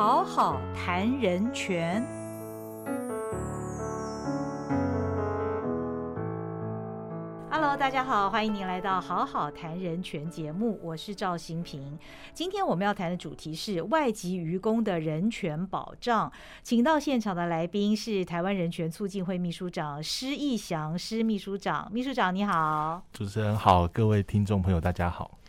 好好谈人权。Hello，大家好，欢迎您来到《好好谈人权》节目，我是赵新平。今天我们要谈的主题是外籍渔工的人权保障，请到现场的来宾是台湾人权促进会秘书长施义祥施秘书长，秘书长你好，主持人好，各位听众朋友大家好。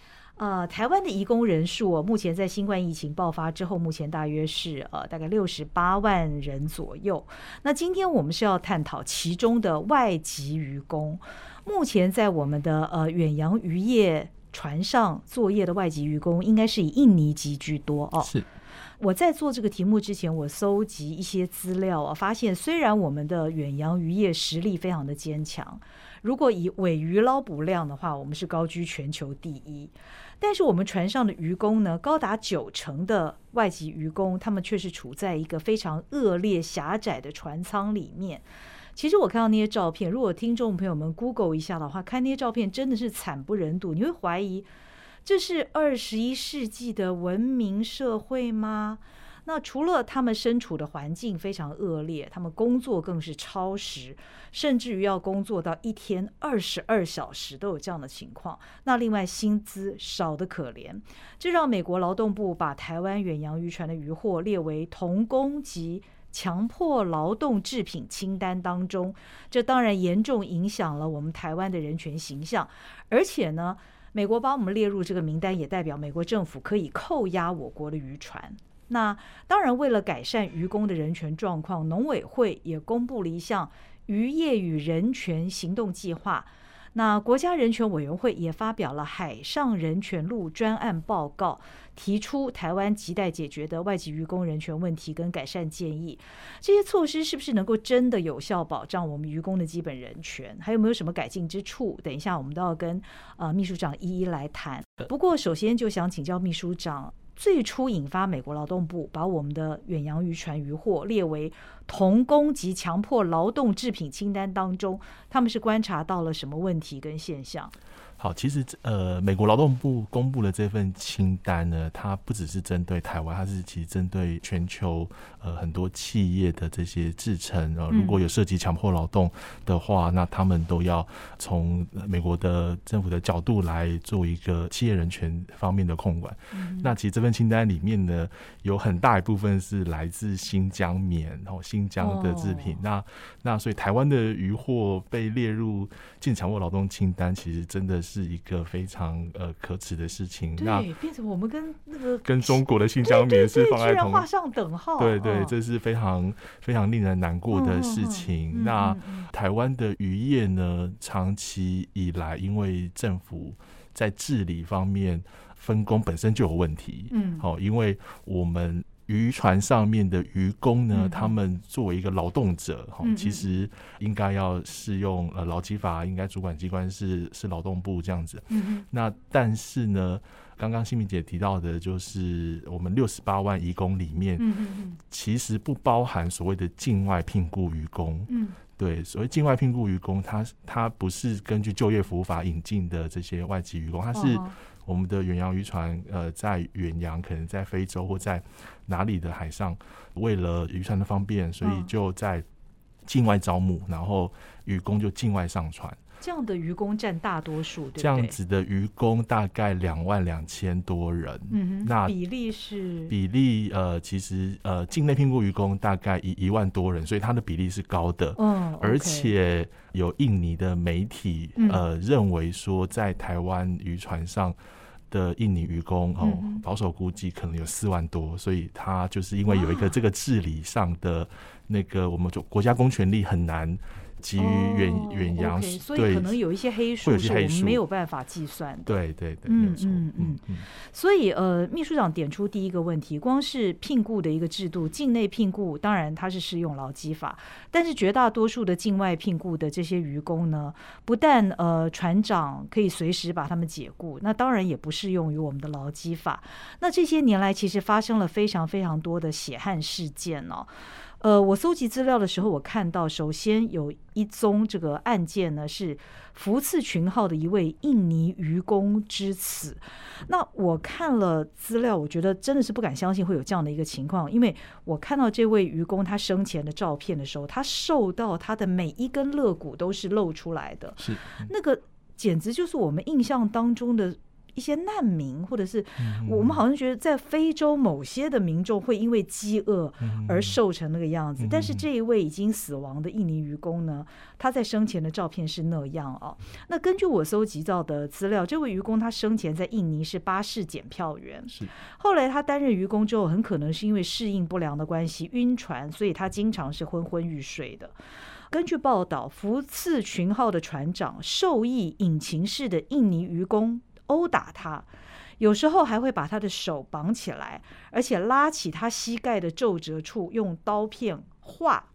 呃，台湾的移工人数，目前在新冠疫情爆发之后，目前大约是呃大概六十八万人左右。那今天我们是要探讨其中的外籍渔工，目前在我们的呃远洋渔业船上作业的外籍渔工，应该是以印尼籍居多哦。是。我在做这个题目之前，我搜集一些资料啊，发现虽然我们的远洋渔业实力非常的坚强，如果以尾鱼捞捕量的话，我们是高居全球第一。但是我们船上的渔工呢，高达九成的外籍渔工，他们却是处在一个非常恶劣、狭窄的船舱里面。其实我看到那些照片，如果听众朋友们 Google 一下的话，看那些照片真的是惨不忍睹。你会怀疑这是二十一世纪的文明社会吗？那除了他们身处的环境非常恶劣，他们工作更是超时，甚至于要工作到一天二十二小时都有这样的情况。那另外薪资少得可怜，这让美国劳动部把台湾远洋渔船的渔获列为童工及强迫劳动制品清单当中。这当然严重影响了我们台湾的人权形象，而且呢，美国把我们列入这个名单，也代表美国政府可以扣押我国的渔船。那当然，为了改善渔工的人权状况，农委会也公布了一项渔业与人权行动计划。那国家人权委员会也发表了海上人权路专案报告，提出台湾亟待解决的外籍渔工人权问题跟改善建议。这些措施是不是能够真的有效保障我们渔工的基本人权？还有没有什么改进之处？等一下，我们都要跟呃秘书长一一来谈。不过，首先就想请教秘书长。最初引发美国劳动部把我们的远洋渔船渔获列为童工及强迫劳动制品清单当中，他们是观察到了什么问题跟现象？好，其实呃，美国劳动部公布的这份清单呢，它不只是针对台湾，它是其实针对全球呃很多企业的这些制成。呃，如果有涉及强迫劳动的话，那他们都要从美国的政府的角度来做一个企业人权方面的控管。那其实这份清单里面呢，有很大一部分是来自新疆棉，然后新疆的制品。那那所以台湾的渔获被列入禁强迫劳动清单，其实真的是。是一个非常呃可耻的事情。对，变成我们跟那个跟中国的新疆棉是放在同画上等号。对对，这是非常非常令人难过的事情。那台湾的渔业呢，长期以来因为政府在治理方面分工本身就有问题。嗯，好，因为我们。渔船上面的渔工呢，他们作为一个劳动者，哈，其实应该要适用呃劳基法，应该主管机关是是劳动部这样子。那但是呢，刚刚新明姐提到的，就是我们六十八万移工里面，其实不包含所谓的境外聘雇渔工。嗯，对，所谓境外聘雇渔工，他他不是根据就业服务法引进的这些外籍渔工，他是。我们的远洋渔船，呃，在远洋可能在非洲或在哪里的海上，为了渔船的方便，所以就在境外招募，然后渔工就境外上船。这样的渔工占大多数，对这样子的渔工大概两万两千多人。嗯那比例是比例呃，其实呃，境内聘雇渔工大概一一万多人，所以它的比例是高的。嗯，而且有印尼的媒体呃认为说，在台湾渔船上的印尼渔工哦，保守估计可能有四万多，所以他就是因为有一个这个治理上的那个，我们就国家公权力很难。基于远远洋，所以可能有一些黑数是我们没有办法计算的。对对对，嗯嗯嗯嗯。所以呃，秘书长点出第一个问题，光是聘雇的一个制度，境内聘雇当然它是适用劳基法，但是绝大多数的境外聘雇的这些渔工呢，不但呃船长可以随时把他们解雇，那当然也不适用于我们的劳基法。那这些年来其实发生了非常非常多的血汗事件哦。呃，我搜集资料的时候，我看到首先有一宗这个案件呢，是福次群号的一位印尼渔工之死。那我看了资料，我觉得真的是不敢相信会有这样的一个情况，因为我看到这位渔工他生前的照片的时候，他瘦到他的每一根肋骨都是露出来的，是那个简直就是我们印象当中的。一些难民，或者是我们好像觉得在非洲某些的民众会因为饥饿而瘦成那个样子，但是这一位已经死亡的印尼渔工呢，他在生前的照片是那样啊。那根据我搜集到的资料，这位渔工他生前在印尼是巴士检票员，是后来他担任渔工之后，很可能是因为适应不良的关系晕船，所以他经常是昏昏欲睡的。根据报道，福次群号的船长受益引擎式的印尼渔工。殴打他，有时候还会把他的手绑起来，而且拉起他膝盖的皱褶处用刀片划。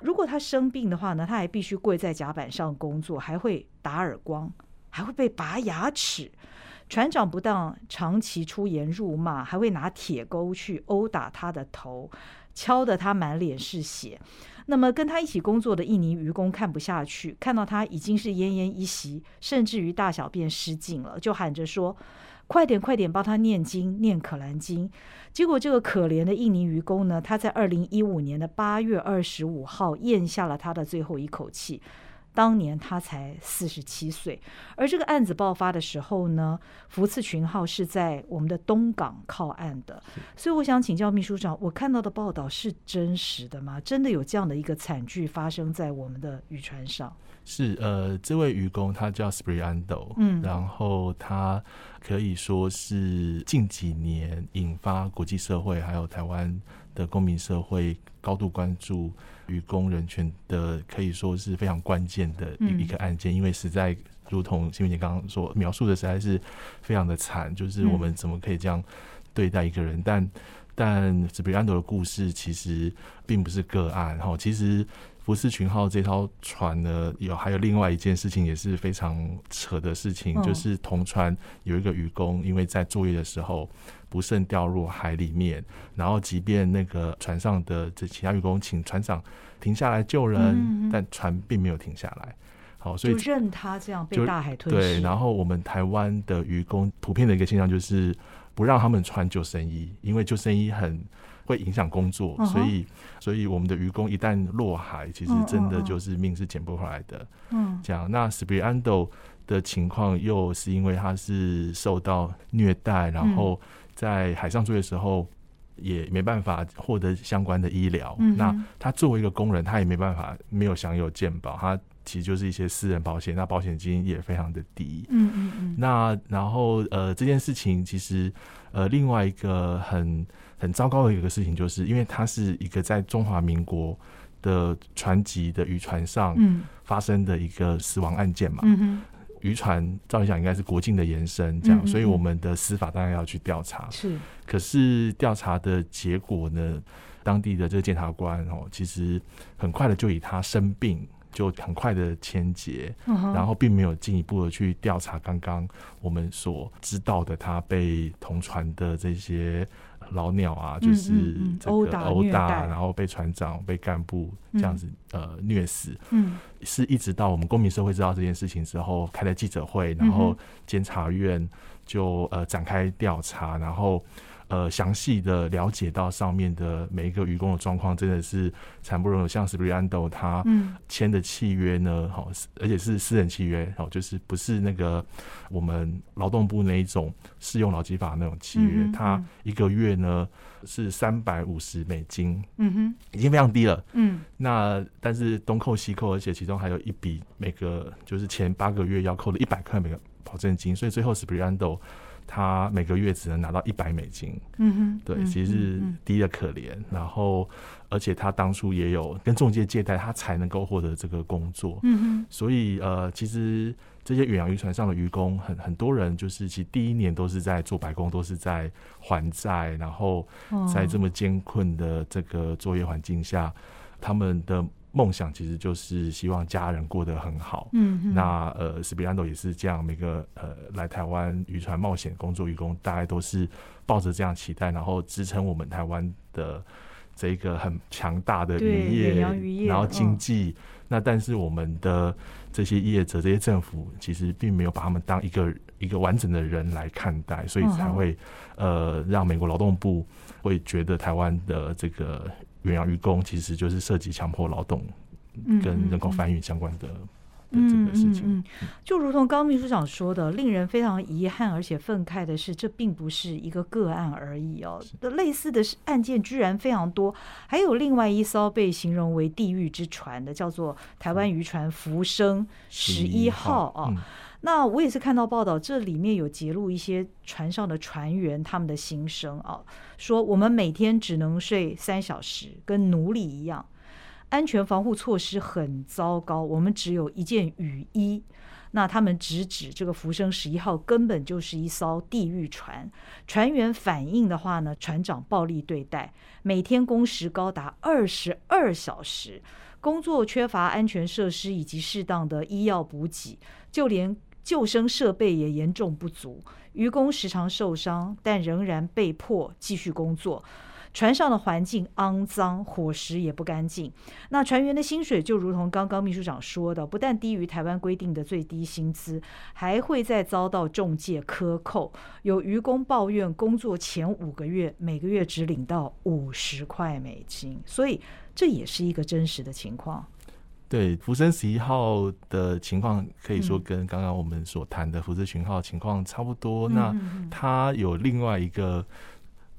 如果他生病的话呢，他还必须跪在甲板上工作，还会打耳光，还会被拔牙齿。船长不但长期出言辱骂，还会拿铁钩去殴打他的头，敲得他满脸是血。那么跟他一起工作的印尼渔工看不下去，看到他已经是奄奄一息，甚至于大小便失禁了，就喊着说：“快点，快点，帮他念经，念可兰经。”结果这个可怜的印尼渔工呢，他在二零一五年的八月二十五号咽下了他的最后一口气。当年他才四十七岁，而这个案子爆发的时候呢，福次群号是在我们的东港靠岸的，所以我想请教秘书长，我看到的报道是真实的吗？真的有这样的一个惨剧发生在我们的渔船上？是，呃，这位渔工他叫 Spriando，嗯，然后他可以说是近几年引发国际社会还有台湾的公民社会高度关注。与工人权的可以说是非常关键的一一个案件，因为实在如同新闻姐刚刚所描述的，实在是非常的惨。就是我们怎么可以这样对待一个人？但但斯比安多的故事其实并不是个案。哈，其实福斯群号这艘船呢，有还有另外一件事情也是非常扯的事情，就是同船有一个渔工，因为在作业的时候。不慎掉入海里面，然后即便那个船上的这其他渔工请船长停下来救人，但船并没有停下来。好，所以就任他这样被大海吞噬。对，然后我们台湾的渔工普遍的一个现象就是不让他们穿救生衣，因为救生衣很会影响工作，所以所以我们的渔工一旦落海，其实真的就是命是捡不回来的。嗯，这样那 s p r i a n d o 的情况又是因为他是受到虐待，然后。在海上作业的时候，也没办法获得相关的医疗。那他作为一个工人，他也没办法没有享有健保，他其实就是一些私人保险，那保险金也非常的低。嗯嗯嗯。那然后呃，这件事情其实呃，另外一个很很糟糕的一个事情，就是因为它是一个在中华民国的船籍的渔船上发生的一个死亡案件嘛。嗯渔船照理讲应该是国境的延伸，这样，所以我们的司法当然要去调查。是，可是调查的结果呢，当地的这个检察官哦，其实很快的就以他生病就很快的签结，然后并没有进一步的去调查刚刚我们所知道的他被同船的这些。老鸟啊，就是殴打、殴打，然后被船长、被干部这样子呃虐死。嗯，是一直到我们公民社会知道这件事情之后，开了记者会，然后监察院就呃展开调查，然后。呃，详细的了解到上面的每一个渔工的状况，真的是惨不忍睹。像 Spriando 他签的契约呢，好，而且是私人契约，好，就是不是那个我们劳动部那一种适用劳基法那种契约。他一个月呢是三百五十美金，嗯哼，已经非常低了。嗯，那但是东扣西扣，而且其中还有一笔每个就是前八个月要扣的一百块每个保证金，所以最后 Spriando。他每个月只能拿到一百美金，嗯哼，对，其实是低的可怜。然后，而且他当初也有跟中介借贷，他才能够获得这个工作，嗯哼。所以，呃，其实这些远洋渔船上的渔工，很很多人就是其实第一年都是在做白工，都是在还债，然后在这么艰困的这个作业环境下，他们的。梦想其实就是希望家人过得很好。嗯，那呃，斯比兰多也是这样。每个呃来台湾渔船冒险工作渔工，大概都是抱着这样期待，然后支撑我们台湾的这一个很强大的对渔业，然后经嗯济。那但是我们的这些业者、这些政府，其实并没有把他们当一个一个完整的人来看待，所以才会呃让美国劳动部会觉得台湾的这个远洋渔工其实就是涉及强迫劳动嗯跟人口嗯翻运相关的。嗯这个事情，嗯嗯，就如同刚刚秘书长说的，令人非常遗憾而且愤慨的是，这并不是一个个案而已哦。类似的案件居然非常多，还有另外一艘被形容为“地狱之船”的，叫做台湾渔船“浮生十一号”啊。嗯那我也是看到报道，这里面有揭露一些船上的船员他们的心声啊，说我们每天只能睡三小时，跟奴隶一样。安全防护措施很糟糕，我们只有一件雨衣。那他们直指这个浮生十一号根本就是一艘地狱船，船员反映的话呢，船长暴力对待，每天工时高达二十二小时，工作缺乏安全设施以及适当的医药补给，就连救生设备也严重不足，渔工时常受伤，但仍然被迫继续工作。船上的环境肮脏，伙食也不干净。那船员的薪水就如同刚刚秘书长说的，不但低于台湾规定的最低薪资，还会再遭到中介克扣。有渔工抱怨，工作前五个月每个月只领到五十块美金，所以这也是一个真实的情况。对，福生十一号的情况可以说嗯。跟刚刚我们所谈的福斯群号情况差不多。那它有另外一个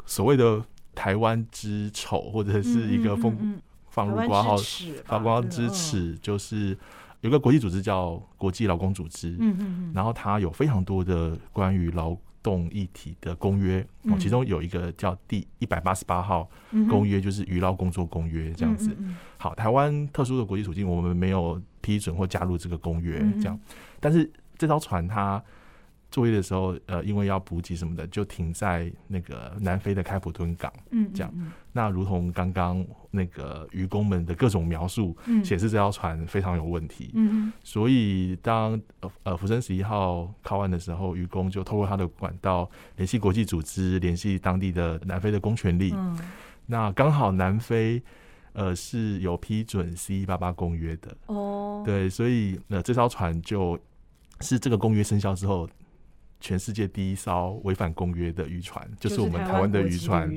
所谓的台湾之丑，或者是一个风放入挂号发光之耻，就是有个国际组织叫国际劳工组织，嗯嗯嗯，然后它有非常多的关于劳动议题的公约，其中有一个叫第一百八十八号公约，就是渔捞工作公约这样子。好，台湾特殊的国际处境，我们没有批准或加入这个公约嗯，这样。但是这艘船它作业的时候，呃，因为要补给什么的，就停在那个南非的开普敦港。嗯，这样嗯那如同刚刚那个渔工们的各种描述，嗯显示这条船非常有问题。嗯所以当呃呃福生十一号靠岸的时候，渔工就透过他的管道联系国际组织，联系当地的南非的公权力。嗯那刚好南非呃是有批准 C 一八八公约的，哦，对，所以呃这艘船就是这个公约生效之后，全世界第一艘违反公约的渔船，就是我们台湾的渔船。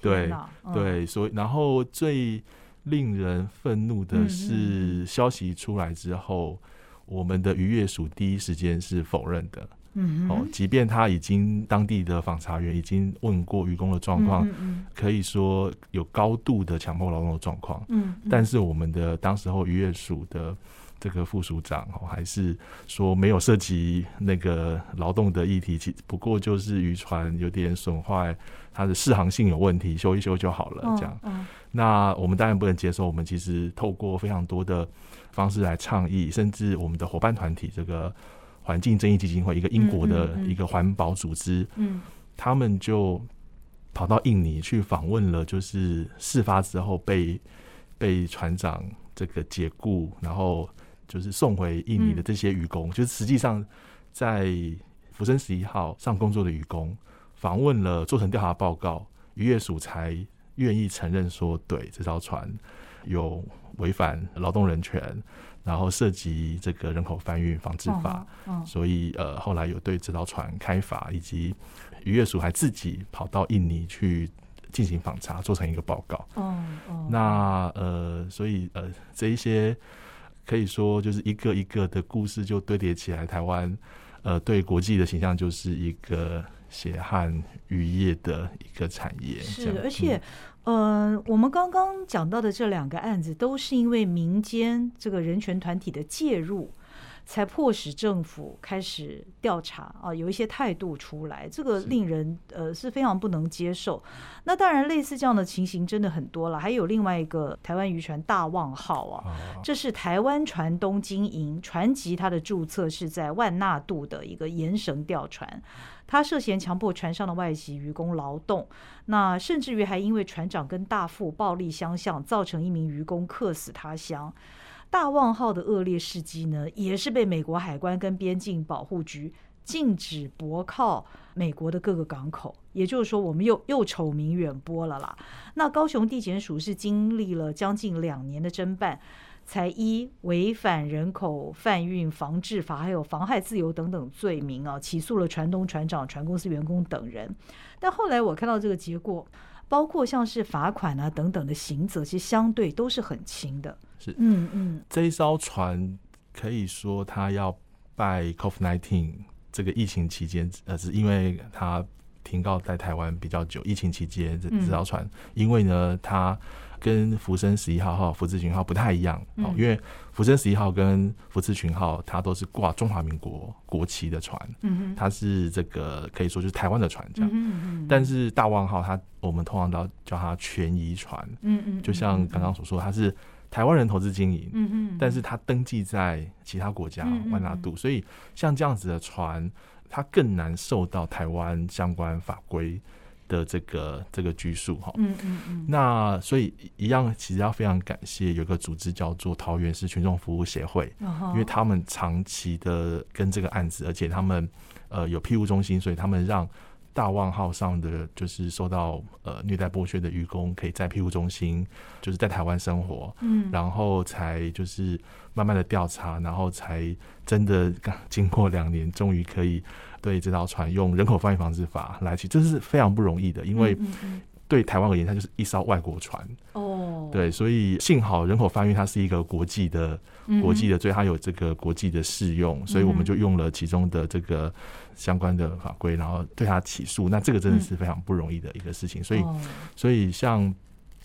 对对，所以然后最令人愤怒的是，消息出来之后，我们的渔业署第一时间是否认的。哦嗯哦，即便他已经当地的访查员已经问过渔工的状况，嗯。可以说有高度的强迫劳动的状况，嗯嗯，但是我们的当时候渔业署的这个副署长哦，还是说没有涉及那个劳动的议题，其不过就是渔船有点损坏，它的适航性有问题，修一修就好了，这样。嗯。那我们当然不能接受，我们其实透过非常多的方式来倡议，甚至我们的伙伴团体这个环境正义基金会，一个英国的一个环保组织，嗯。他们就跑到印尼去访问了，就是事发之后被被船长这个解雇，然后就是送回印尼的这些渔工，就是实际上在福生十一号上工作的渔工，访问了做成调查报告，渔业署才愿意承认说，对这艘船有违反劳动人权，然后涉及这个人口贩运防治法。嗯所以呃，后来有对这艘船开罚，以及渔业署还自己跑到印尼去进行访查，做成一个报告。哦哦，那呃，所以呃，这一些可以说就是一个一个的故事就堆叠起来，台湾呃对国际的形象就是一个血汗渔业的一个产业。是，而且嗯、呃，我们刚刚讲到的这两个案子，都是因为民间这个人权团体的介入。才迫使政府开始调查啊，有一些态度出来，这个令人呃是非常不能接受。那当然，类似这样的情形真的很多了。还有另外一个台湾渔船大望号啊，啊这是台湾船东经营船籍，它的注册是在万纳度的一个盐绳吊船，他涉嫌强迫船上的外籍渔工劳动，那甚至于还因为船长跟大副暴力相向，造成一名渔工客死他乡。大望号的恶劣事迹呢，也是被美国海关跟边境保护局禁止泊靠美国的各个港口，也就是说，我们又又丑名远播了啦。那高雄地检署是经历了将近两年的侦办，才依违反人口贩运防治法还有妨害自由等等罪名啊，起诉了船东、船长、船公司员工等人。但后来我看到这个结果，包括像是罚款啊等等的刑责，其实相对都是很轻的。是，嗯嗯，这一艘船可以说它要拜 COVID-19 这个疫情期间，呃，是因为它停靠在台湾比较久，疫情期间这这艘船，因为呢它。跟福生十一号号、福字群号不太一样哦，因为福生十一号跟福字群号它都是挂中华民国国旗的船，嗯它是这个可以说就是台湾的船这样，嗯但是大望号它我们通常都叫它全遗船，嗯嗯，就像刚刚所说，它是台湾人投资经营，嗯嗯，但是它登记在其他国家万纳度，所以像这样子的船，它更难受到台湾相关法规。的这个这个拘束哈，嗯嗯嗯，那所以一样，其实要非常感谢有个组织叫做桃园市群众服务协会，因为他们长期的跟这个案子，而且他们呃有庇护中心，所以他们让大望号上的就是受到呃虐待剥削的渔工，可以在庇护中心，就是在台湾生活，嗯，然后才就是慢慢的调查，然后才真的经过两年，终于可以。对这条船用人口贩运防治法来去，这是非常不容易的，因为对台湾而言，它就是一艘外国船。哦，对，所以幸好人口贩运它是一个国际的、国际的，所以它有这个国际的适用，所以我们就用了其中的这个相关的法规，然后对他起诉。那这个真的是非常不容易的一个事情。所以，所以像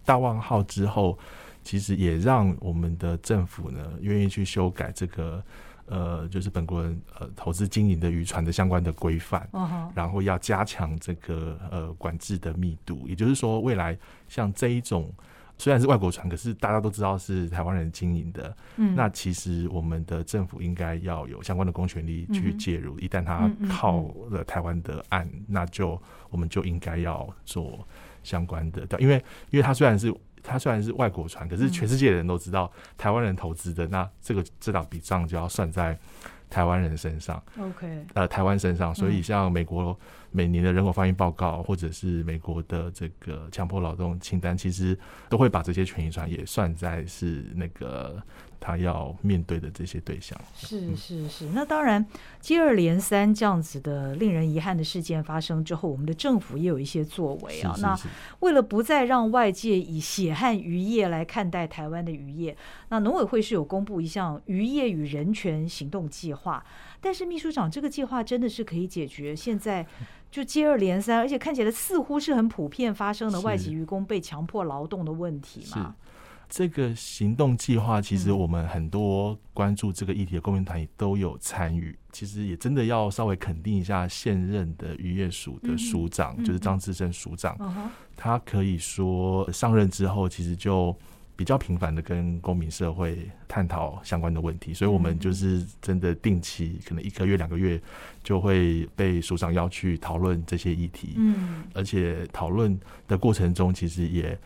大望号之后，其实也让我们的政府呢愿意去修改这个。呃，就是本国人呃投资经营的渔船的相关的规范，然后要加强这个呃管制的密度。也就是说，未来像这一种虽然是外国船，可是大家都知道是台湾人经营的，嗯，那其实我们的政府应该要有相关的公权力去介入。一旦他靠了台湾的岸，那就我们就应该要做相关的，因为因为他虽然是。它虽然是外国船，可是全世界的人都知道台湾人投资的，那这个这档笔账就要算在台湾人身上。OK，呃，台湾身上，所以像美国每年的人口发运报告，或者是美国的这个强迫劳动清单，其实都会把这些权益算也算在是那个。他要面对的这些对象是是是，那当然接二连三这样子的令人遗憾的事件发生之后，我们的政府也有一些作为啊。那为了不再让外界以血汗渔业来看待台湾的渔业，那农委会是有公布一项渔业与人权行动计划。但是秘书长，这个计划真的是可以解决现在就接二连三，而且看起来似乎是很普遍发生的外籍渔工被强迫劳动的问题吗？这个行动计划，其实我们很多关注这个议题的公民团体都有参与。其实也真的要稍微肯定一下现任的渔业署的署长，就是张志胜署长。他可以说上任之后，其实就比较频繁的跟公民社会探讨相关的问题。所以我们就是真的定期，可能一个月、两个月就会被署长要去讨论这些议题。嗯，而且讨论的过程中，其实也。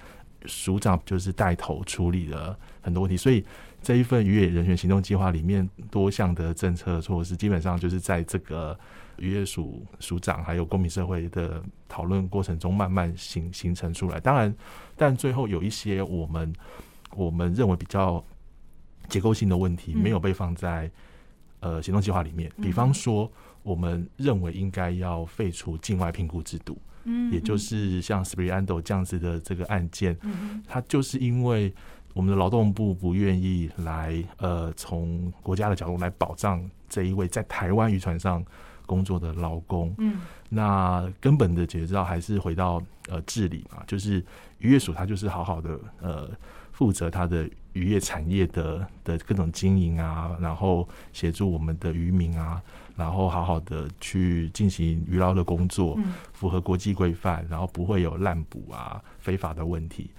署长就是带头处理了很多问题，所以这一份渔业人员行动计划里面多项的政策措施，基本上就是在这个渔业署署长还有公民社会的讨论过程中慢慢形形成出来。当然，但最后有一些我们我们认为比较结构性的问题没有被放在呃行动计划里面，比方说，我们认为应该要废除境外评估制度。嗯，也就是像 Spriando 这样子的这个案件，嗯，它就是因为我们的劳动部不愿意来，呃，从国家的角度来保障这一位在台湾渔船上工作的劳工，嗯，那根本的解决之道还是回到呃治理嘛，就是渔业署它就是好好的呃负责它的渔业产业的的各种经营啊，然后协助我们的渔民啊。然后好好的去进行渔捞的工作，符合国际规范，然后不会有滥捕啊、非法的问题。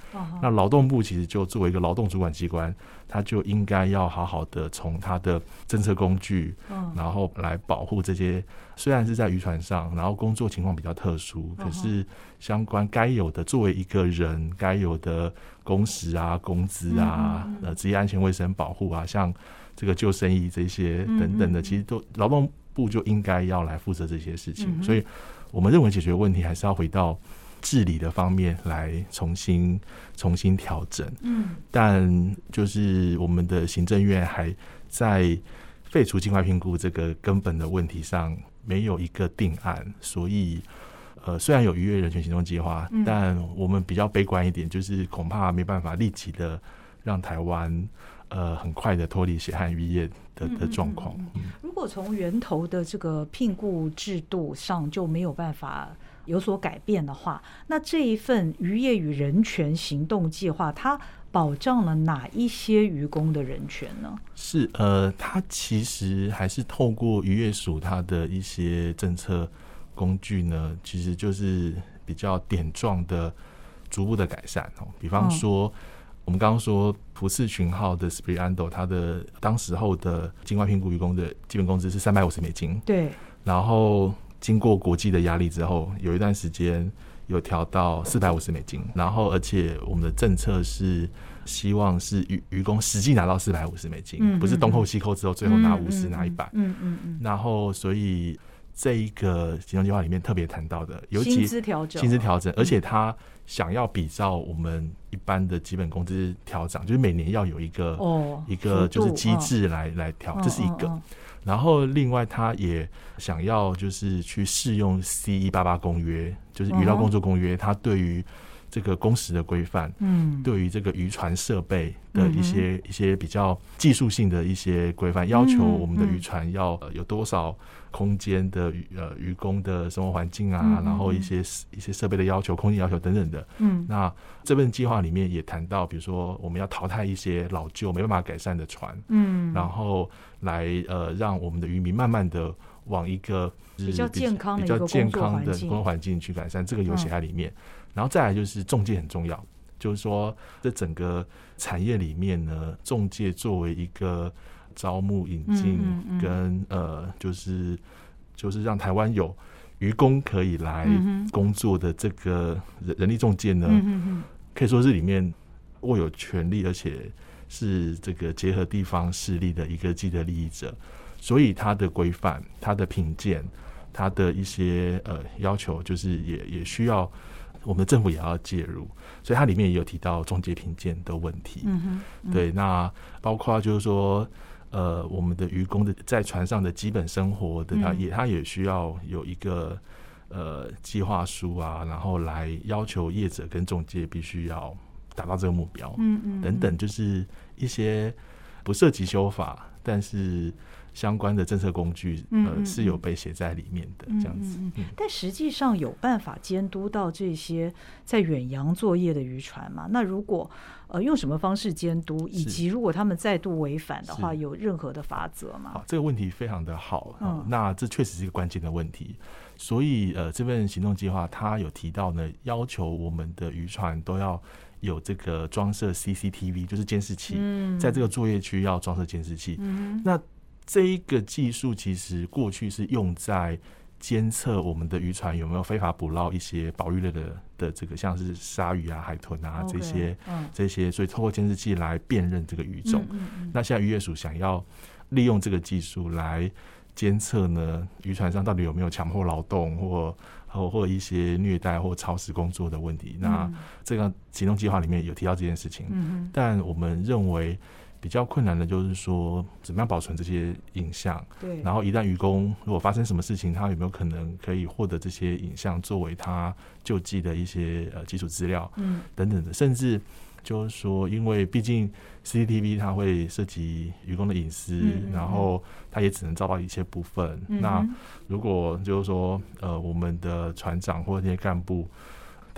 那劳动部其实就作为一个劳动主管机关，他就应该要好好的从他的政策工具，然后来保护这些虽然是在渔船上，然后工作情况比较特殊，可是相关该有的作为一个人该有的工时啊、工资啊、呃职业安全卫生保护啊，像。这个救生衣这些等等的，其实都劳动部就应该要来负责这些事情。所以，我们认为解决问题还是要回到治理的方面来重新重新调整。嗯，但就是我们的行政院还在废除境外评估这个根本的问题上没有一个定案，所以。呃，虽然有逾越人权行动计划，但我们比较悲观一点，就是恐怕没办法立即的让台湾呃很快的脱离血汗渔业的的状况。如果从源头的这个聘雇制度上就没有办法有所改变的话，那这一份渔业与人权行动计划，它保障了哪一些渔工的人权呢？是呃，它其实还是透过渔业署它的一些政策。工具呢，其实就是比较点状的、逐步的改善哦。比方说，我们刚刚说福次群号的 s p r i a n d o 它的当时候的境外评估员工的基本工资是三百五十美金。对。然后经过国际的压力之后，有一段时间有调到四百五十美金。然后，而且我们的政策是希望是渔渔工实际拿到四百五十美金，不是东扣西扣之后最后拿五十拿一百。嗯嗯嗯。然后，所以。这一个行动计划里面特别谈到的，尤其薪资调整，薪资调整，而且他想要比照我们一般的基本工资调整，就是每年要有一个哦一个就是机制来来调，这是一个。然后另外他也想要就是去适用 C 一八八公约，就是渔捞工作公约，它对于。这个工时的规范，嗯，对于这个渔船设备的一些一些比较技术性的一些规范，要求我们的渔船要有多少空间的渔呃渔工的生活环境啊，然后一些一些设备的要求、空间要求等等的。嗯，那这份计划里面也谈到，比如说我们要淘汰一些老旧没办法改善的船，嗯，然后来呃让我们的渔民慢慢的往一个比较健康比较健康的工作环境去改善，这个有写在里面。然后再来就是中介很重要，就是说这整个产业里面呢，中介作为一个招募引进跟呃，就是就是让台湾有渔工可以来工作的这个人人力中介呢，可以说是里面握有权力，而且是这个结合地方势力的一个既得利益者，所以它的规范、它的品鉴、它的一些呃要求，就是也也需要。我们的政府也要介入，所以它里面也有提到中介评鉴的问题。嗯哼，对，那包括就是说，呃，我们的渔工的在船上的基本生活的，他也他也需要有一个呃计划书啊，然后来要求业者跟中介必须要达到这个目标。嗯嗯，等等，就是一些不涉及修法，但是。相关的政策工具，呃，是有被写在里面的这样子。但实际上有办法监督到这些在远洋作业的渔船吗？那如果呃用什么方式监督？以及如果他们再度违反的话，有任何的法则吗？好，这个问题非常的好。嗯，那这确实是一个关键的问题。所以呃，这份行动计划它有提到呢，要求我们的渔船都要有这个装设 CCTV，就是监视器，在这个作业区要装设监视器。嗯，那这一个技术其实过去是用在监测我们的渔船有没有非法捕捞一些保育类的的这个，像是鲨鱼啊、海豚啊这些，这些，所以透过监视器来辨认这个鱼种。那现在渔业署想要利用这个技术来监测呢，渔船上到底有没有强迫劳动或或或一些虐待或超时工作的问题。那这个行动计划里面有提到这件事情，但我们认为。比较困难的就是说，怎么样保存这些影像？对。然后一旦渔工如果发生什么事情，他有没有可能可以获得这些影像作为他救济的一些呃基础资料？嗯。等等的，甚至就是说，因为毕竟 CCTV 它会涉及渔工的隐私，然后他也只能照到一些部分。那如果就是说，呃，我们的船长或者那些干部。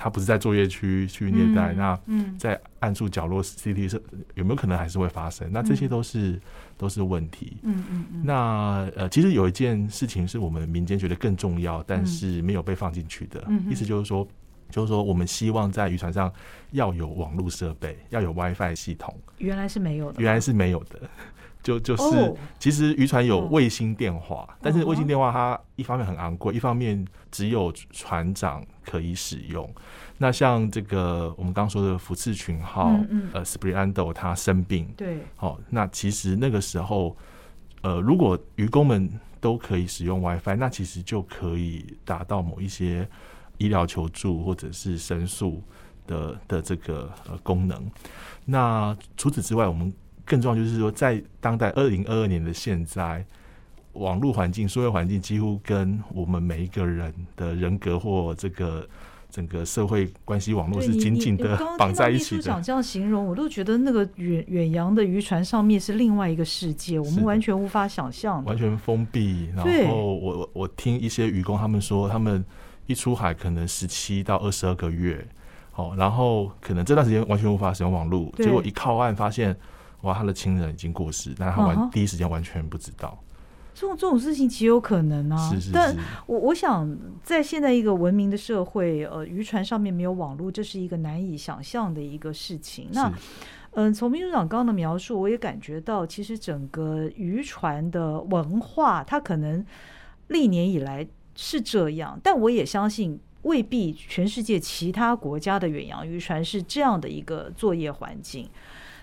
他不是在作业区去虐待，那在暗处角落 CT 是有没有可能还是会发生？那这些都是都是问题。嗯嗯嗯。那呃，其实有一件事情是我们民间觉得更重要，但是没有被放进去的。意思就是说，就是说我们希望在渔船上要有网络设备，要有 WiFi 系统。原来是没有的。原来是没有的。就就是，其实渔船有卫星电话，但是卫星电话它一方面很昂贵，一方面只有船长可以使用。那像这个我们刚刚说的福次群号，呃 s p r i n d o 他生病，对，好，那其实那个时候，呃，如果渔工们都可以使用 WiFi，那其实就可以达到某一些医疗求助或者是申诉的的这个呃功能。那除此之外，我们更重要就是说，在当代二零二二年的现在，网络环境、社会环境几乎跟我们每一个人的人格或这个整个社会关系网络是紧紧的绑在一起的。长这样形容，我都觉得那个远远洋的渔船上面是另外一个世界，我们完全无法想象，完全封闭。然后我我听一些渔工他们说，他们一出海可能十七到二十二个月。哦，然后可能这段时间完全无法使用网络，结果一靠岸发现，哇，他的亲人已经过世，但他完第一时间完全不知道。这种这种事情极有可能啊！是是是。但我我想，在现在一个文明的社会，呃，渔船上面没有网络，这是一个难以想象的一个事情。那，嗯，从秘书长刚刚的描述，我也感觉到，其实整个渔船的文化，它可能历年以来是这样，但我也相信。未必全世界其他国家的远洋渔船是这样的一个作业环境，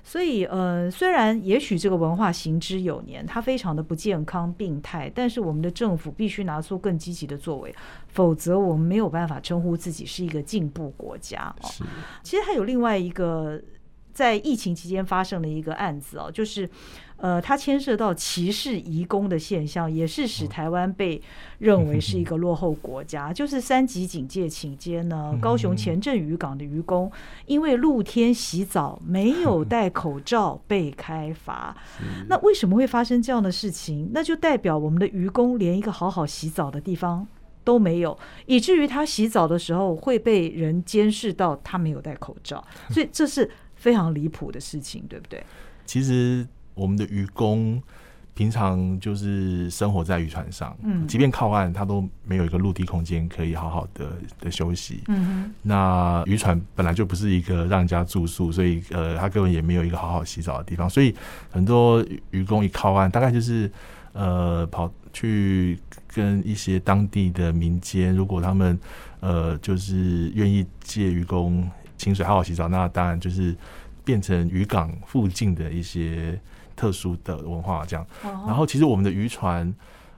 所以呃，虽然也许这个文化行之有年，它非常的不健康、病态，但是我们的政府必须拿出更积极的作为，否则我们没有办法称呼自己是一个进步国家。哦，其实还有另外一个在疫情期间发生的一个案子哦，就是。呃，它牵涉到歧视移工的现象，也是使台湾被认为是一 个落后国家。就是三级警戒期间呢，高雄前镇渔港的渔工因为露天洗澡没有戴口罩被开罚。那为什么会发生这样的事情？那就代表我们的渔工连一个好好洗澡的地方都没有，以至于他洗澡的时候会被人监视到他没有戴口罩，所以这是非常离谱的事情，对不对？其实。我们的渔工平常就是生活在渔船上，嗯，即便靠岸，他都没有一个陆地空间可以好好的的休息。嗯那渔船本来就不是一个让人家住宿，所以呃，他根本也没有一个好好洗澡的地方。所以很多渔工一靠岸，大概就是呃跑去跟一些当地的民间，如果他们呃就是愿意借渔工清水好好洗澡，那当然就是变成渔港附近的一些。特殊的文化这样，然后其实我们的渔船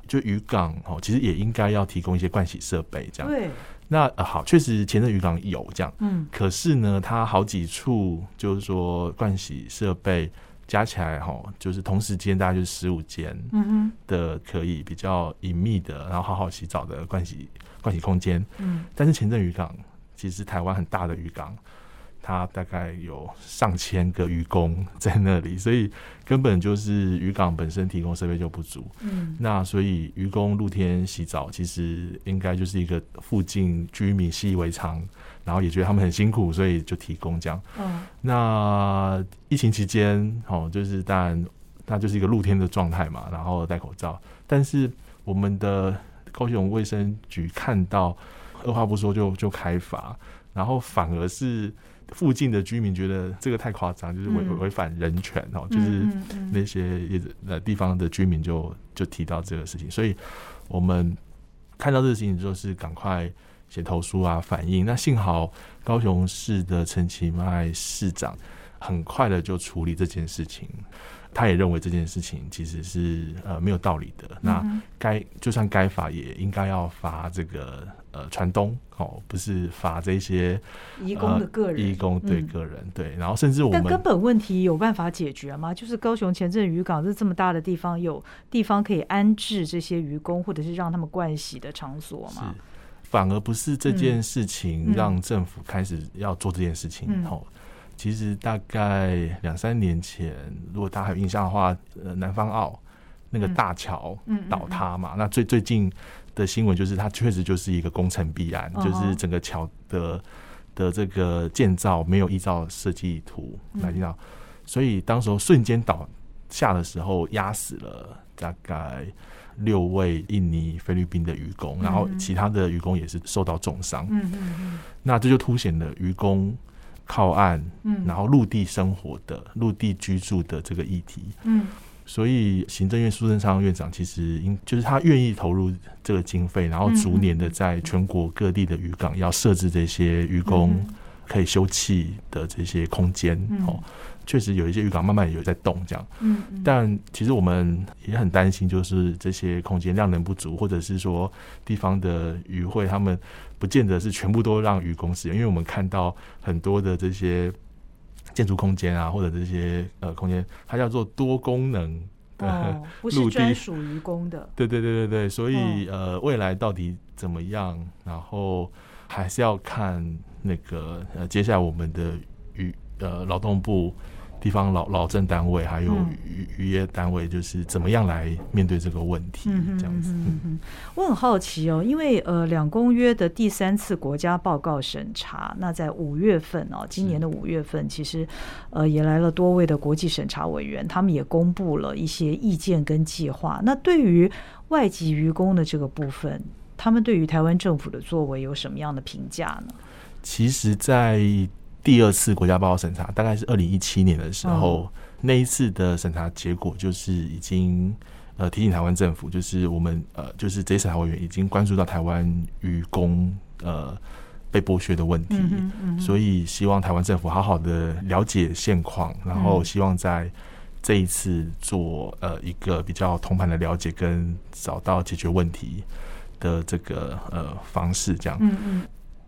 就渔港哦，其实也应该要提供一些盥洗设备这样。对，那好，确实前镇渔港有这样，嗯，可是呢，它好几处就是说盥洗设备加起来哈，就是同时间大概就是十五间，嗯哼的可以比较隐秘的，然后好好洗澡的盥洗盥洗空间。嗯，但是前镇渔港其实台湾很大的渔港。它大概有上千个渔工在那里，所以根本就是渔港本身提供设备就不足。嗯，那所以渔工露天洗澡，其实应该就是一个附近居民习以为常，然后也觉得他们很辛苦，所以就提供这样。嗯，那疫情期间，哦，就是当然，那就是一个露天的状态嘛，然后戴口罩。但是我们的高雄卫生局看到，二话不说就就开罚，然后反而是。附近的居民觉得这个太夸张，就是违违反人权哦，就是那些呃地方的居民就就提到这个事情，所以我们看到这个事情就是赶快写投诉啊，反映。那幸好高雄市的陈其迈市长很快的就处理这件事情。他也认为这件事情其实是呃没有道理的。那该就算该罚，也应该要罚这个呃船东哦，不是罚这些义工的个人。义工对个人对，然后甚至我们但根本问题有办法解决吗？就是高雄前镇渔港是这么大的地方，有地方可以安置这些渔工，或者是让他们盥洗的场所吗？反而不是这件事情让政府开始要做这件事情后。其实大概两三年前，如果大家还有印象的话，呃，南方澳那个大桥倒塌嘛，那最最近的新闻就是它确实就是一个工程必然，就是整个桥的的这个建造没有依照设计图来建造，所以当时候瞬间倒下的时候，压死了大概六位印尼、菲律宾的渔工，然后其他的渔工也是受到重伤。嗯嗯嗯，那这就凸显了渔工。靠岸，嗯，然后陆地生活的、陆地居住的这个议题，嗯，所以行政院苏贞昌院长其实应就是他愿意投入这个经费，然后逐年的在全国各地的渔港要设置这些渔工可以休憩的这些空间哦。确实有一些渔港慢慢有在动，这样。嗯。但其实我们也很担心，就是这些空间量能不足，或者是说地方的渔会他们不见得是全部都让渔工使用，因为我们看到很多的这些建筑空间啊，或者这些呃空间，它叫做多功能。哦，不是专属渔工的。对对对对对，所以呃，未来到底怎么样？然后还是要看那个呃，接下来我们的与呃劳动部。地方老老政单位还有渔渔业单位，就是怎么样来面对这个问题？这样子。嗯我很好奇哦，因为呃，两公约的第三次国家报告审查，那在五月份哦，今年的五月份，其实呃也来了多位的国际审查委员，他们也公布了一些意见跟计划。那对于外籍渔工的这个部分，他们对于台湾政府的作为有什么样的评价呢？其实，在第二次国家报告审查大概是二零一七年的时候，那一次的审查结果就是已经呃提醒台湾政府，就是我们呃就是这些审查委员已经关注到台湾渔工呃被剥削的问题，所以希望台湾政府好好的了解现况，然后希望在这一次做呃一个比较通盘的了解，跟找到解决问题的这个呃方式，这样。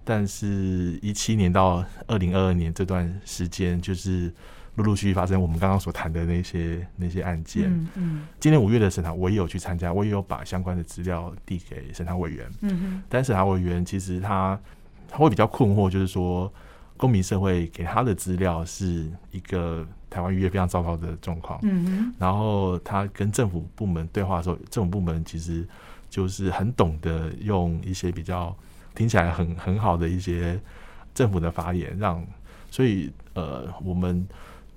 但是，一七年到二零二二年这段时间，就是陆陆续续发生我们刚刚所谈的那些那些案件。嗯嗯。今年五月的审查，我也有去参加，我也有把相关的资料递给审查委员。嗯哼。但审查委员其实他他会比较困惑，就是说，公民社会给他的资料是一个台湾渔业非常糟糕的状况。嗯哼。然后他跟政府部门对话的时候，政府部门其实就是很懂得用一些比较。听起来很很好的一些政府的发言，让所以呃我们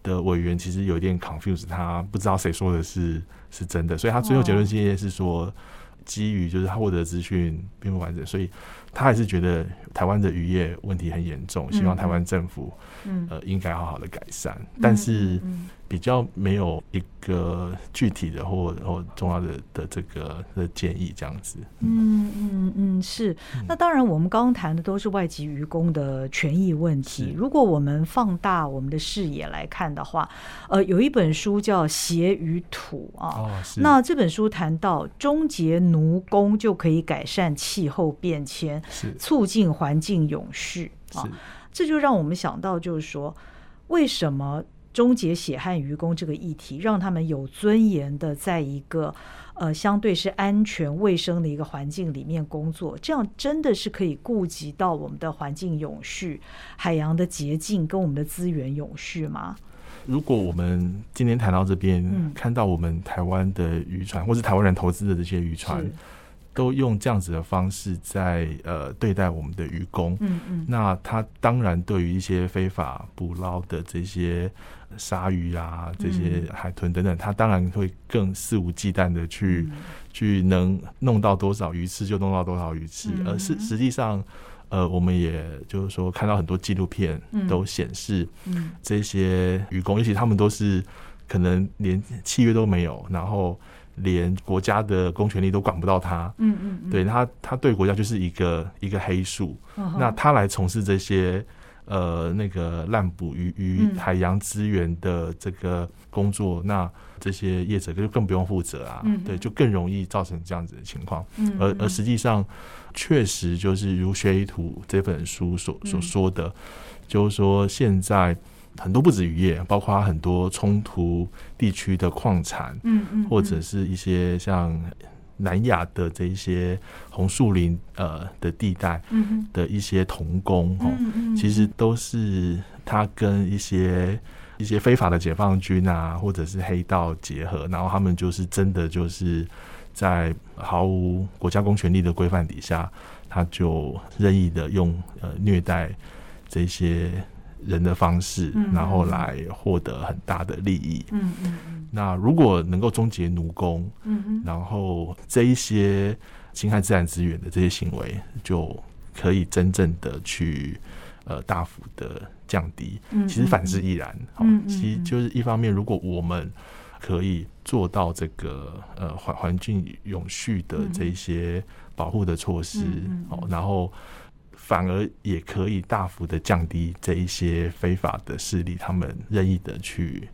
的委员其实有一点 confuse，他不知道谁说的是是真的，所以他最后结论建议是说，基于就是他获得资讯并不完整，所以他还是觉得台湾的渔业问题很严重，希望台湾政府嗯呃应该好好的改善，但是。比较没有一个具体的或或重要的的这个的建议这样子。嗯嗯嗯，是。那当然，我们刚刚谈的都是外籍渔工的权益问题。如果我们放大我们的视野来看的话，呃，有一本书叫《鞋与土》啊。哦，那这本书谈到终结奴工就可以改善气候变迁，是促进环境永续啊。这就让我们想到，就是说，为什么？终结血汗愚公这个议题，让他们有尊严的在一个呃相对是安全卫生的一个环境里面工作，这样真的是可以顾及到我们的环境永续、海洋的洁净跟我们的资源永续吗？如果我们今天谈到这边，看到我们台湾的渔船，或是台湾人投资的这些渔船。都用这样子的方式在呃对待我们的渔工，嗯嗯，那他当然对于一些非法捕捞的这些鲨鱼啊、这些海豚等等，他当然会更肆无忌惮的去去能弄到多少鱼刺就弄到多少鱼刺，而是实际上，呃，我们也就是说看到很多纪录片都显示，嗯，这些渔工，尤其他们都是可能连契约都没有，然后。连国家的公权力都管不到他，嗯嗯，对他，他对国家就是一个一个黑数。那他来从事这些呃那个滥捕鱼鱼海洋资源的这个工作，那这些业者就更不用负责啊，对，就更容易造成这样子的情况。而而实际上，确实就是如《学图》这本书所所说的，就是说现在。很多不止渔业，包括很多冲突地区的矿产，嗯嗯，或者是一些像南亚的这一些红树林呃的地带，嗯的一些童工哦，其实都是他跟一些一些非法的解放军啊，或者是黑道结合，然后他们就是真的就是在毫无国家公权力的规范底下，他就任意的用呃虐待这些。人的方式，然后来获得很大的利益。嗯嗯那如果能够终结奴工，嗯然后这一些侵害自然资源的这些行为，就可以真正的去呃大幅的降低。嗯。其实反之亦然。嗯其实就是一方面，如果我们可以做到这个呃环环境永续的这些保护的措施，哦，然后。反而也可以大幅的降低这一些非法的势力他们任意的去。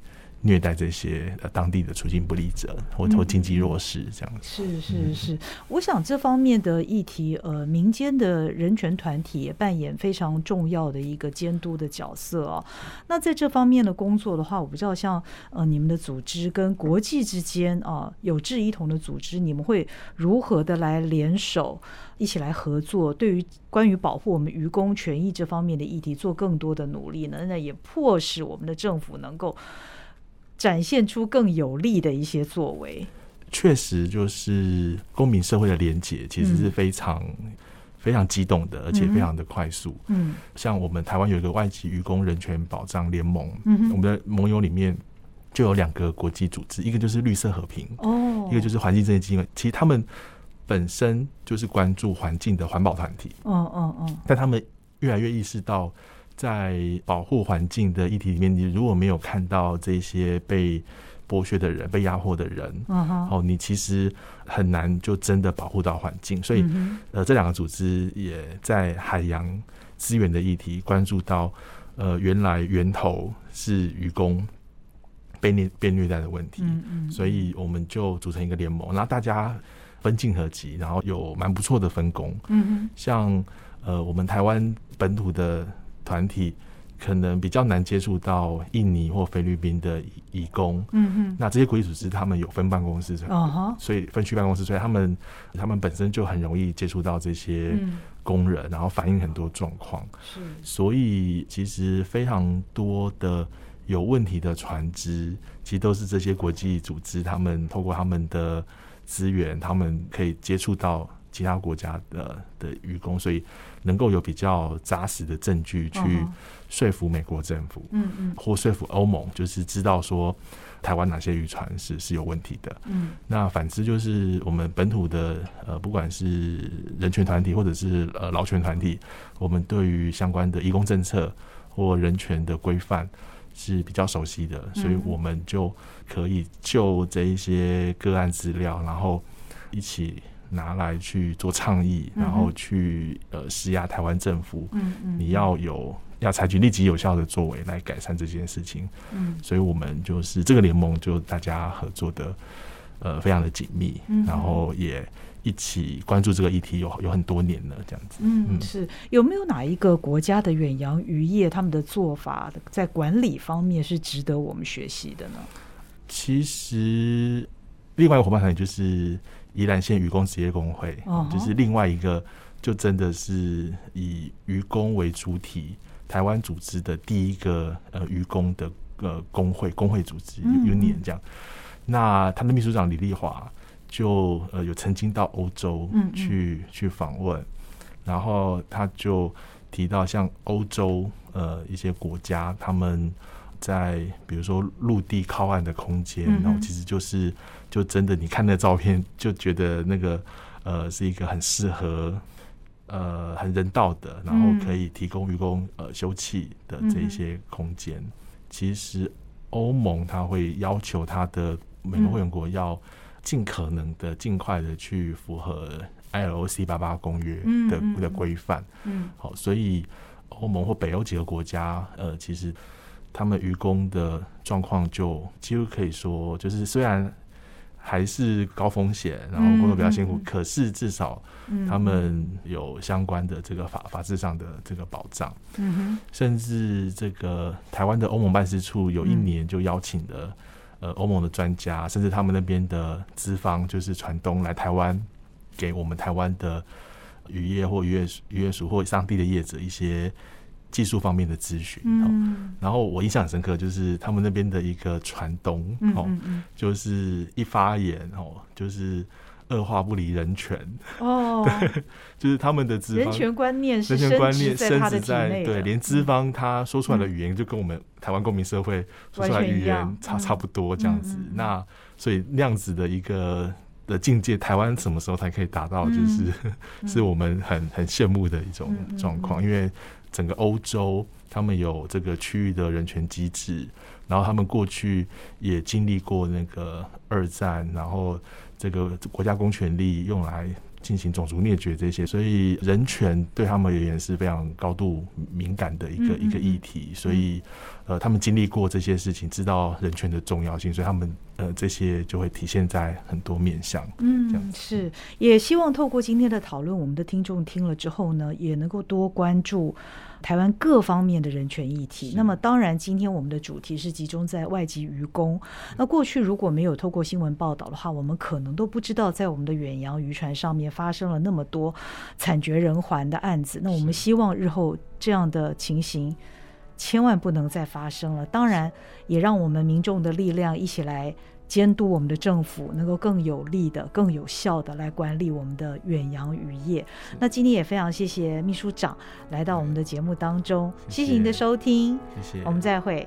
虐待这些呃当地的处境不利者，或或经济弱势这样子。是是是，我想这方面的议题，呃，民间的人权团体也扮演非常重要的一个监督的角色哦。那在这方面的工作的话，我不知道像呃你们的组织跟国际之间啊有志一同的组织，你们会如何的来联手一起来合作，对于关于保护我们渔工权益这方面的议题做更多的努力呢？那也迫使我们的政府能够。展现出更有利的一些作为，确实就是公民社会的连结，其实是非常非常激动的，而且非常的快速。嗯，像我们台湾有一个外籍渔工人权保障联盟，嗯，我们的盟友里面就有两个国际组织，一个就是绿色和平，哦，一个就是环境正义基金。其实他们本身就是关注环境的环保团体，哦哦哦，但他们越来越意识到。在保护环境的议题里面，你如果没有看到这些被剥削的人、被压迫的人，哦，你其实很难就真的保护到环境。所以，呃，这两个组织也在海洋资源的议题关注到，呃，原来源头是渔工被虐、被虐待的问题。所以，我们就组成一个联盟，然后大家分进合集，然后有蛮不错的分工。嗯像呃，我们台湾本土的。团体可能比较难接触到印尼或菲律宾的义工，嗯哼，那这些国际组织他们有分办公室，哦所以分区办公室，所以他们他们本身就很容易接触到这些工人，然后反映很多状况，是，所以其实非常多的有问题的船只，其实都是这些国际组织，他们透过他们的资源，他们可以接触到其他国家的的渔工，所以。能够有比较扎实的证据去说服美国政府，嗯嗯，或说服欧盟，就是知道说台湾哪些渔船是是有问题的，嗯，那反之就是我们本土的呃，不管是人权团体或者是呃劳权团体，我们对于相关的移工政策或人权的规范是比较熟悉的，所以我们就可以就这一些个案资料，然后一起。拿来去做倡议，然后去呃施压台湾政府，嗯嗯，你要有要采取立即有效的作为来改善这件事情，嗯，所以我们就是这个联盟，就大家合作的呃非常的紧密，然后也一起关注这个议题有有很多年了，这样子，嗯，是。有没有哪一个国家的远洋渔业他们的做法在管理方面是值得我们学习的呢？其实另外一个伙伴团体就是。宜兰县渔工职业工会，就是另外一个，就真的是以渔工为主体，台湾组织的第一个呃渔工的呃工会工会组织 union 这样。那他的秘书长李丽华就呃有曾经到欧洲去去访问，然后他就提到像欧洲呃一些国家，他们在比如说陆地靠岸的空间，然后其实就是。就真的，你看那照片，就觉得那个呃是一个很适合呃很人道的，然后可以提供渔工呃休憩的这一些空间。其实欧盟它会要求它的每个会员国要尽可能的尽快的去符合 ILOC 八八公约的的规范。嗯，好，所以欧盟或北欧几个国家呃，其实他们渔工的状况就几乎可以说，就是虽然。还是高风险，然后工作比较辛苦，可是至少他们有相关的这个法法制上的这个保障。嗯甚至这个台湾的欧盟办事处有一年就邀请了呃欧盟的专家，甚至他们那边的资方就是船东来台湾，给我们台湾的渔业或渔业渔业署或当地的业者一些。技术方面的咨询，嗯，然后我印象很深刻，就是他们那边的一个船东，哦，就是一发言哦，就是二话不离人权，哦，对，就是他们的资人权观念，人权观念甚至在对，连资方他说出来的语言就跟我们台湾公民社会说出来语言差差不多这样子，那所以那样子的一个的境界，台湾什么时候才可以达到？就是 是我们很很羡慕的一种状况，因为。整个欧洲，他们有这个区域的人权机制，然后他们过去也经历过那个二战，然后这个国家公权力用来进行种族灭绝这些，所以人权对他们而言是非常高度敏感的一个一个议题，所以呃，他们经历过这些事情，知道人权的重要性，所以他们呃这些就会体现在很多面向。嗯，是，也希望透过今天的讨论，我们的听众听了之后呢，也能够多关注。台湾各方面的人权议题，那么当然，今天我们的主题是集中在外籍渔工。那过去如果没有透过新闻报道的话，我们可能都不知道，在我们的远洋渔船上面发生了那么多惨绝人寰的案子。那我们希望日后这样的情形千万不能再发生了。当然，也让我们民众的力量一起来。监督我们的政府能够更有力的、更有效的来管理我们的远洋渔业。那今天也非常谢谢秘书长来到我们的节目当中，谢谢您的收听，谢谢，我们再会。